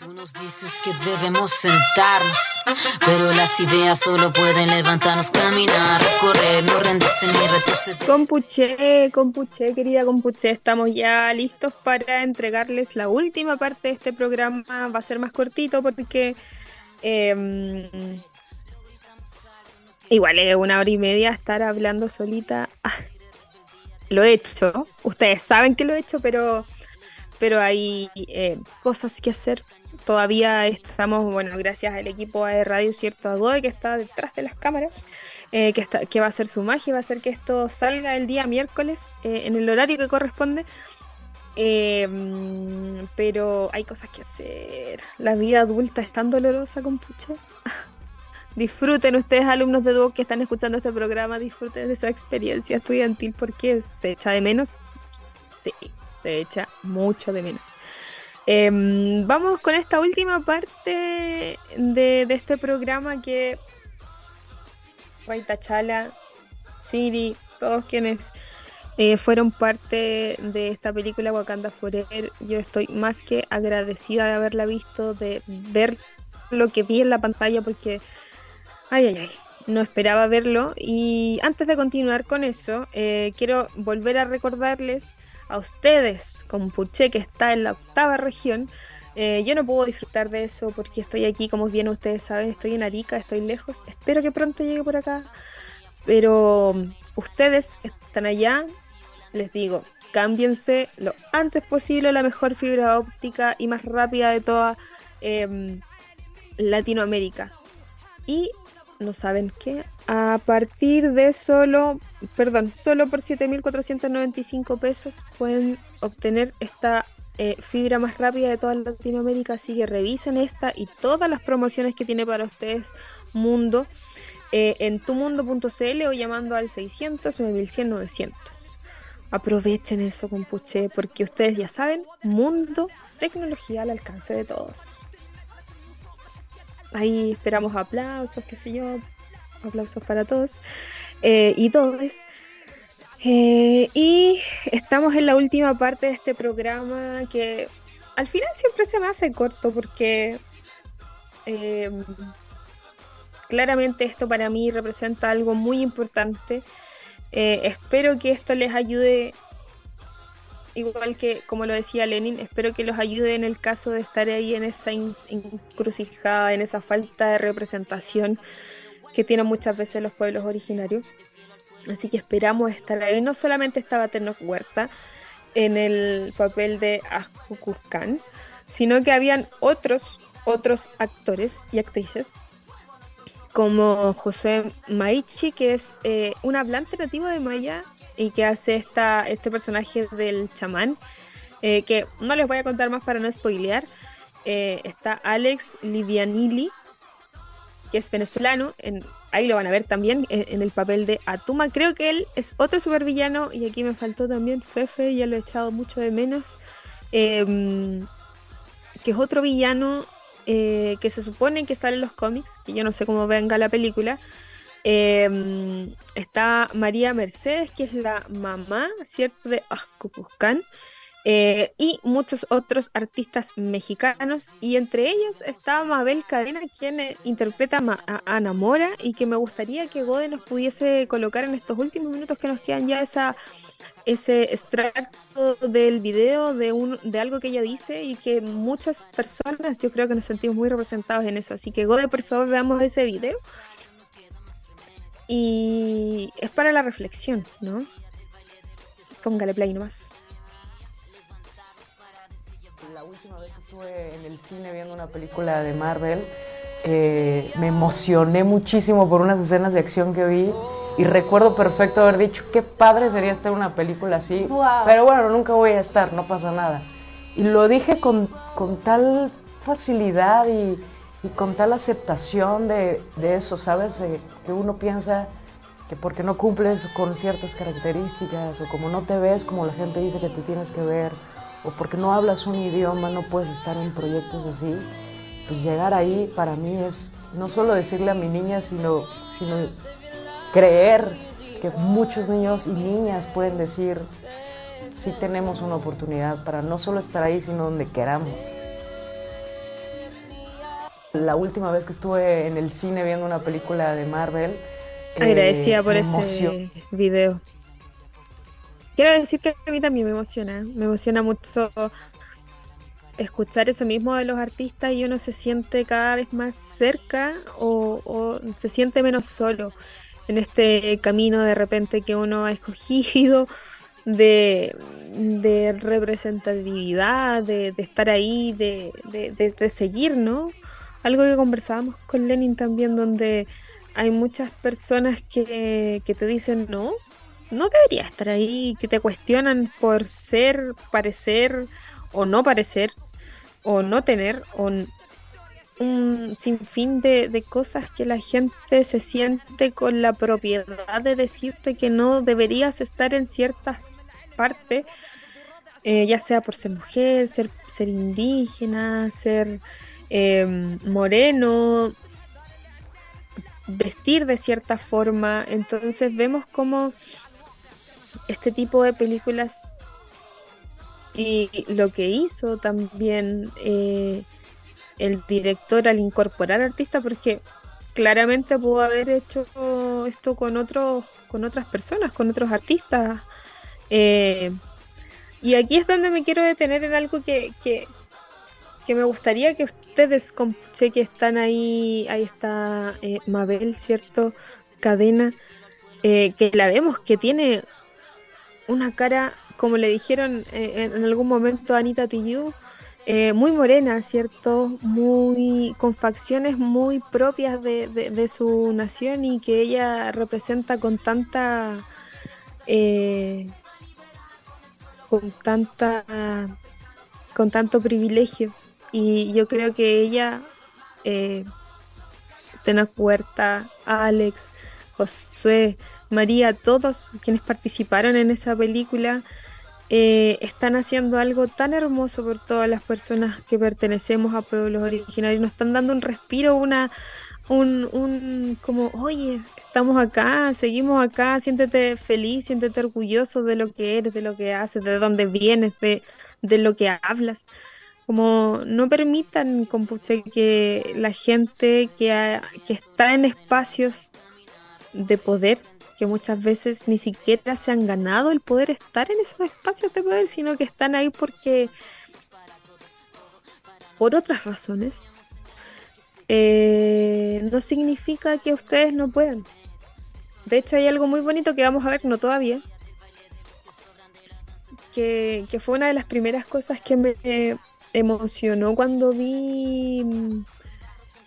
Tú nos dices que debemos sentarnos, pero las ideas solo pueden levantarnos, caminar, correr, no rendirse ni retroceder. Compuche, compuche, querida compuche, estamos ya listos para entregarles la última parte de este programa. Va a ser más cortito porque em, igual es una hora y media estar hablando solita. Ah, lo he hecho, ustedes saben que lo he hecho, pero pero hay eh, cosas que hacer todavía estamos, bueno, gracias al equipo de Radio Cierto Agoe que está detrás de las cámaras, eh, que, está, que va a hacer su magia, va a hacer que esto salga el día miércoles eh, en el horario que corresponde. Em, pero hay cosas que hacer. La vida adulta es tan dolorosa, compuche. disfruten ustedes, alumnos de Duo que están escuchando este programa, disfruten de esa experiencia estudiantil porque se echa de menos. Sí, se echa mucho de menos. Em, vamos con esta última parte de, este programa que Chala, Siri, todos quienes eh, fueron parte de esta película Wakanda Forever, yo estoy más que agradecida de haberla visto, de ver lo que vi en la pantalla porque, ay, ay, ay, no esperaba verlo. Y antes de continuar con eso, eh, quiero volver a recordarles a ustedes, con Puché, que está en la octava región. Eh, yo no puedo disfrutar de eso porque estoy aquí, como bien ustedes saben, estoy en Arica, estoy lejos. Espero que pronto llegue por acá. Pero ustedes están allá, les digo, cámbiense lo antes posible la mejor fibra óptica y más rápida de toda em, Latinoamérica. Y no saben qué, a partir de solo, perdón, solo por 7.495 pesos pueden obtener esta eh, fibra más rápida de toda Latinoamérica, así que revisen esta y todas las promociones que tiene para ustedes Mundo eh, en tumundo.cl o llamando al 600 9100 900. Aprovechen eso, con Puché porque ustedes ya saben, Mundo, tecnología al alcance de todos. Ahí esperamos aplausos, qué sé yo, aplausos para todos eh, y todos. Eh, y estamos en la última parte de este programa que al final siempre se me hace corto porque em, claramente esto para mí representa algo muy importante. Eh, espero que esto les ayude igual que como lo decía Lenin, espero que los ayude en el caso de estar ahí en esa encrucijada, en esa falta de representación que tienen muchas veces los pueblos originarios. Así que esperamos estar ahí. No solamente estaba Tenoch Huerta en el papel de Azkukurkan, sino que habían otros, otros actores y actrices como José Maichi, que es eh, un hablante nativo de Maya y que hace esta, este personaje del chamán, eh, que no les voy a contar más para no spoilear. Eh, está Alex Livianili, que es venezolano, en, ahí lo van a ver también eh, en, el papel de Atuma. Creo que él es otro supervillano y aquí me faltó también Fefe, ya lo he echado mucho de menos, em, que es otro villano que se supone que sale en los cómics, que yo no sé cómo venga la película, Em, está María Mercedes, que es la mamá, ¿cierto?, de Azcupuscan. Eh, y muchos otros artistas mexicanos y entre ellos está Mabel Cadena quien eh, interpreta a Ana Mora y que me gustaría que Gode nos pudiese colocar en estos últimos minutos que nos quedan ya esa ese extracto del video de un de algo que ella dice y que muchas personas yo creo que nos sentimos muy representados en eso así que Gode por favor veamos ese video y es para la reflexión, ¿no? Póngale play nomás. La última vez que estuve en el cine viendo una película de Marvel, eh, me emocioné muchísimo por unas escenas de acción que vi y recuerdo perfecto haber dicho qué padre sería estar en una película así, pero bueno, nunca voy a estar, no pasa nada. Y lo dije con, con tal facilidad y, y con tal aceptación de, de eso, ¿sabes? que uno piensa que porque no cumples con ciertas características o como no te ves como la gente dice que te tienes que ver o porque no hablas un idioma no puedes estar en proyectos así, pues llegar ahí para mí es no solo decirle a mi niña, sino, sino creer que muchos niños y niñas pueden decir, sí tenemos una oportunidad para no solo estar ahí, sino donde queramos. La última vez que estuve en el cine viendo una película de Marvel. Eh, Agradecida por ese video. Quiero decir que a mí también me emociona. Me emociona mucho escuchar eso mismo de los artistas y uno se siente cada vez más cerca o, se siente menos solo en este camino de repente que uno ha escogido de, representatividad, de, estar ahí, de, de, seguir, ¿no? Algo que conversábamos con Lenin también, donde hay muchas personas que, que te dicen, no, no debería estar ahí, que te cuestionan por ser, parecer o no parecer, o no tener un, sinfín de, de, cosas que la gente se siente con la propiedad de decirte que no deberías estar en ciertas partes, eh, ya sea por ser mujer, ser, ser indígena, ser em, moreno, vestir de cierta forma. Entonces vemos como este tipo de películas y lo que hizo también eh, el director al incorporar artistas, porque claramente pudo haber hecho esto con otros, con otras personas, con otros artistas. Eh, y aquí es donde me quiero detener en algo que, me gustaría que ustedes, che, que están ahí, ahí está eh, Mabel, ¿cierto? Cadena, que la vemos que tiene una cara como le dijeron eh, en, algún momento a Anita Tijoux, eh, muy morena, ¿cierto? Muy, con facciones muy propias de, su nación y que ella representa con tanta... Eh, con tanta... con tanto privilegio. Y yo creo que ella, eh, Tena Puerta, Alex, Josué, María, todos quienes participaron en esa película, eh, están haciendo algo tan hermoso por todas las personas que pertenecemos a pueblos originarios. Nos están dando un respiro, una, un, un, como, oye, estamos acá, seguimos acá, siéntete feliz, siéntete orgulloso de lo que eres, de lo que haces, de dónde vienes, de, de lo que hablas. Como no permitan, compuche, que la gente que, está en espacios de poder que muchas veces ni siquiera se han ganado el poder estar en esos espacios de poder, sino que están ahí porque por otras razones, eh, no significa que ustedes no puedan. De hecho, hay algo muy bonito que vamos a ver, no todavía, que, que fue una de las primeras cosas que me emocionó cuando vi mm,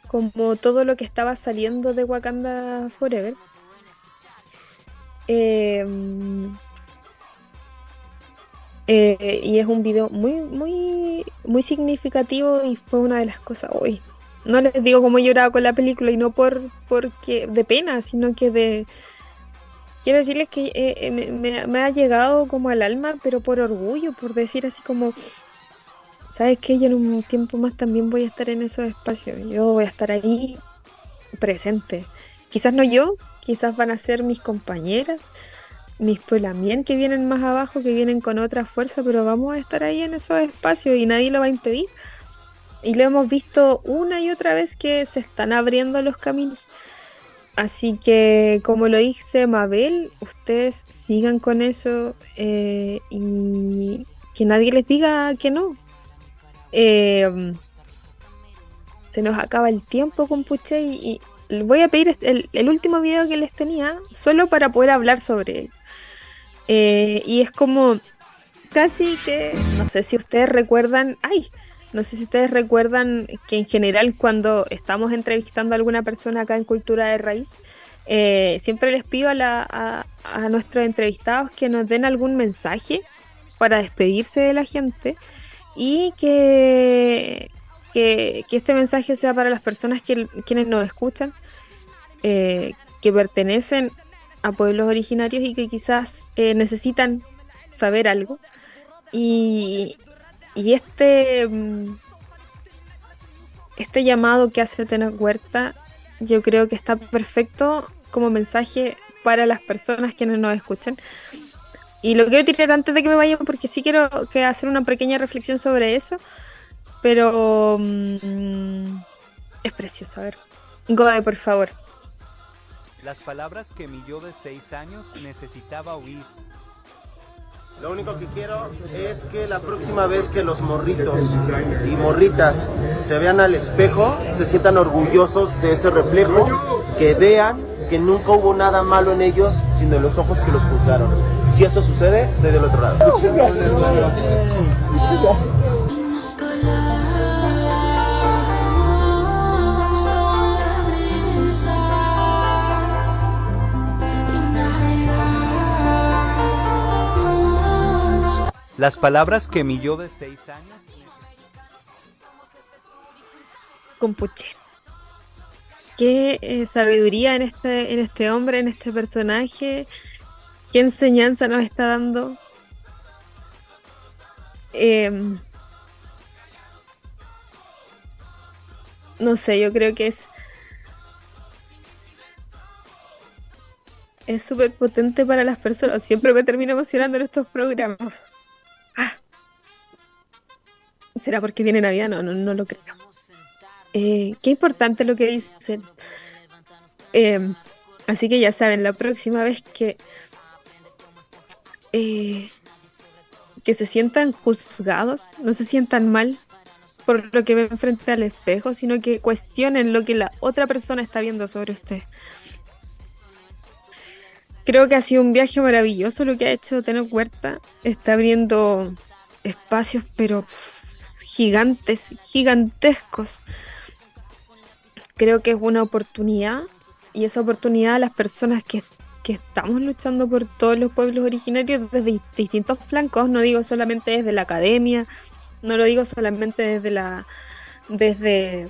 como todo lo que estaba saliendo de Wakanda Forever Em, eh, y es un video muy, muy, muy significativo y fue una de las cosas hoy. No les digo cómo he llorado con la película y no por porque de pena, sino que de quiero decirles que eh, eh, me, ha llegado como al alma, pero por orgullo, por decir así como, ¿sabes qué? Yo en un tiempo más también voy a estar en esos espacios, yo voy a estar ahí presente. Quizás no yo, quizás van a ser mis compañeras, mis también que vienen más abajo, que vienen con otra fuerza, pero vamos a estar ahí en esos espacios y nadie lo va a impedir. Y lo hemos visto una y otra vez que se están abriendo los caminos. Así que, como lo dice Mabel, ustedes sigan con eso eh, y que nadie les diga que no. Eh, se nos acaba el tiempo con Puche y, voy a pedir el, último video que les tenía solo para poder hablar sobre él. Eh, y es como casi que, no sé si ustedes recuerdan, ay, no sé si ustedes recuerdan que en general cuando estamos entrevistando a alguna persona acá en Cultura de Raíz, eh, siempre les pido a, a, nuestros entrevistados que nos den algún mensaje para despedirse de la gente y que, que, este mensaje sea para las personas que, quienes nos escuchan eh, que pertenecen a pueblos originarios y que quizás eh, necesitan saber algo. Y, este, mm, este llamado que hace Tena Huerta, yo creo que está perfecto como mensaje para las personas que nos escuchan. Y lo quiero tirar antes de que me vayan porque sí quiero que hacer una pequeña reflexión sobre eso. Pero mm, Es precioso, a ver. Gode, por favor. Las palabras que mi yo de seis años necesitaba oír. Lo único que quiero es que la próxima vez que los morritos y morritas se vean al espejo, se sientan orgullosos de ese reflejo, que vean que nunca hubo nada malo en ellos, sino en los ojos que los juzgaron. Si eso sucede, estoy del otro lado. Las palabras que mi yo de seis años. Compuche. Qué eh, sabiduría en este, en este hombre, en este personaje. Qué enseñanza nos está dando. Em, no sé, yo creo que es. Es súper potente para las personas. Siempre me termino emocionando en estos programas. Ah. ¿Será porque viene Navidad? No, no, no lo creo. Eh, qué importante lo que dicen. Eh, así que ya saben, la próxima vez que eh, que se sientan juzgados, no se sientan mal por lo que ven frente al espejo, sino que cuestionen lo que la otra persona está viendo sobre usted. Creo que ha sido un viaje maravilloso lo que ha hecho Tener Huerta. Está abriendo espacios, pero gigantes, gigantescos. Creo que es una oportunidad y esa oportunidad a las personas que, que estamos luchando por todos los pueblos originarios desde distintos flancos, no digo solamente desde la academia, no lo digo solamente desde la desde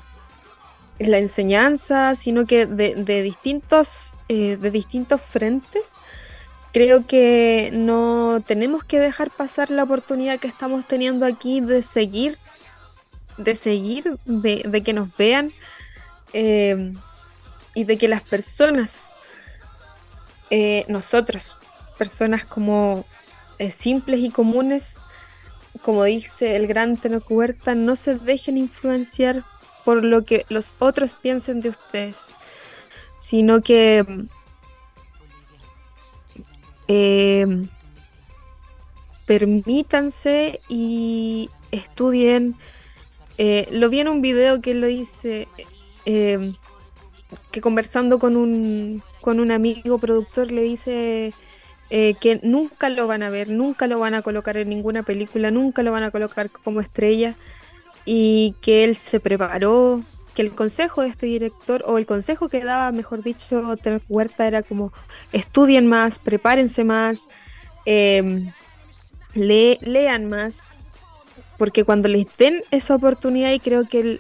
la enseñanza, sino que de, de distintos eh, de distintos frentes. Creo que no tenemos que dejar pasar la oportunidad que estamos teniendo aquí de seguir, de seguir, de, de que nos vean eh, y de que las personas, eh, nosotros, personas como eh, simples y comunes, como dice el gran Tenoch Huerta, no se dejen influenciar por lo que los otros piensen de ustedes, sino que eh, permítanse y estudien. Lo vi en un video que lo dice, eh, que conversando con un, con un amigo productor le dice eh, que nunca lo van a ver, nunca lo van a colocar en ninguna película, nunca lo van a colocar como estrella y que él se preparó, que el consejo de este director, o el consejo que daba, mejor dicho, Tener Huerta era como estudien más, prepárense más, eh, le, lean más, porque cuando les den esa oportunidad, y creo que él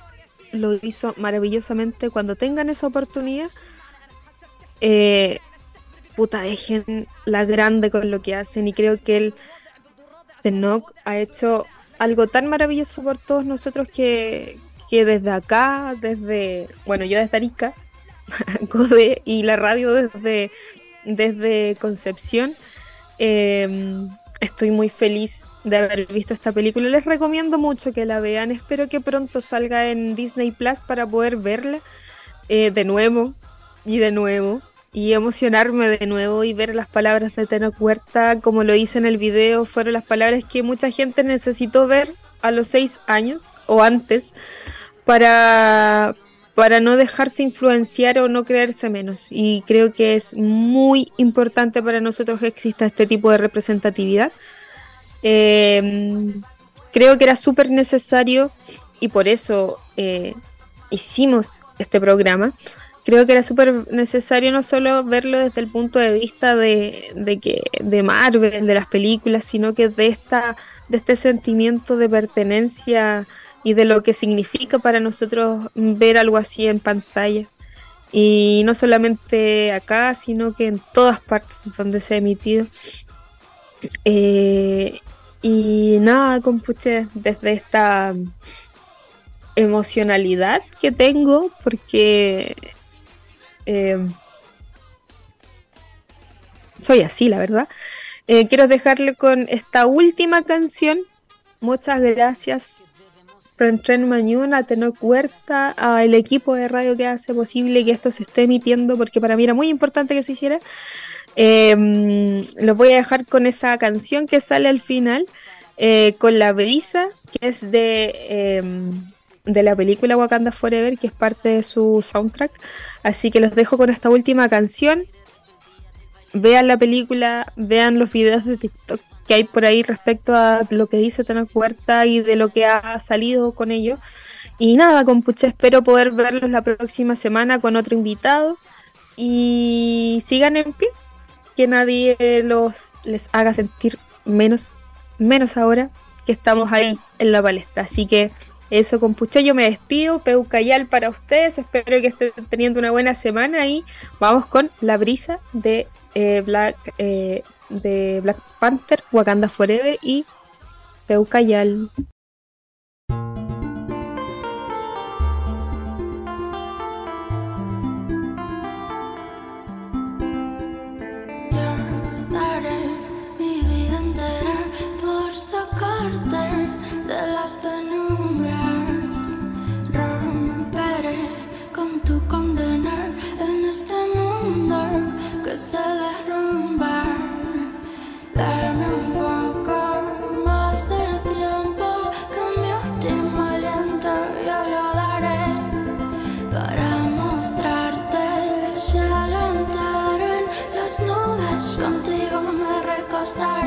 lo hizo maravillosamente, cuando tengan esa oportunidad, eh, puta, dejen la grande con lo que hacen, y creo que él, Tenoch, ha hecho algo tan maravilloso por todos nosotros que, que desde acá, desde, bueno, yo desde Arica, Code y la radio desde, desde Concepción, eh, estoy muy feliz de haber visto esta película. Les recomiendo mucho que la vean. Espero que pronto salga en Disney Plus para poder verla eh, de nuevo y de nuevo y emocionarme de nuevo y ver las palabras de Tenoch Huerta, como lo hice en el video, fueron las palabras que mucha gente necesitó ver a los seis años o antes para, para no dejarse influenciar o no creerse menos. Y creo que es muy importante para nosotros que exista este tipo de representatividad. Eh, creo que era súper necesario y por eso eh, hicimos este programa creo que era súper necesario no solo verlo desde el punto de vista de, de, que de Marvel, de las películas, sino que de esta de este sentimiento de pertenencia y de lo que significa para nosotros ver algo así en pantalla. Y no solamente acá, sino que en todas partes donde se ha emitido. Eh, y nada, compuche, desde esta emocionalidad que tengo, porque eh, soy así, la verdad. Eh, quiero dejarle con esta última canción. Muchas gracias, Fren Mañón, a Tenoch Huerta, al equipo de radio que hace posible que esto se esté emitiendo, porque para mí era muy importante que se hiciera. Eh, los voy a dejar con esa canción que sale al final, con La Brisa, que es de, de la película Wakanda Forever, que es parte de su soundtrack. Así que los dejo con esta última canción. Vean la película, vean los videos de TikTok que hay por ahí respecto a lo que dice Tenoch Huerta y de lo que ha salido con ello. Y nada, compucha, espero poder verlos la próxima semana con otro invitado. Y sigan en pie, que nadie los les haga sentir menos, menos ahora que estamos ahí en la palestra. Así que eso, compucha, yo me despido. Peucayal para ustedes. Espero que estén teniendo una buena semana y vamos con la brisa de eh, Black eh, de Black Panther, Wakanda Forever y Peucayal. lost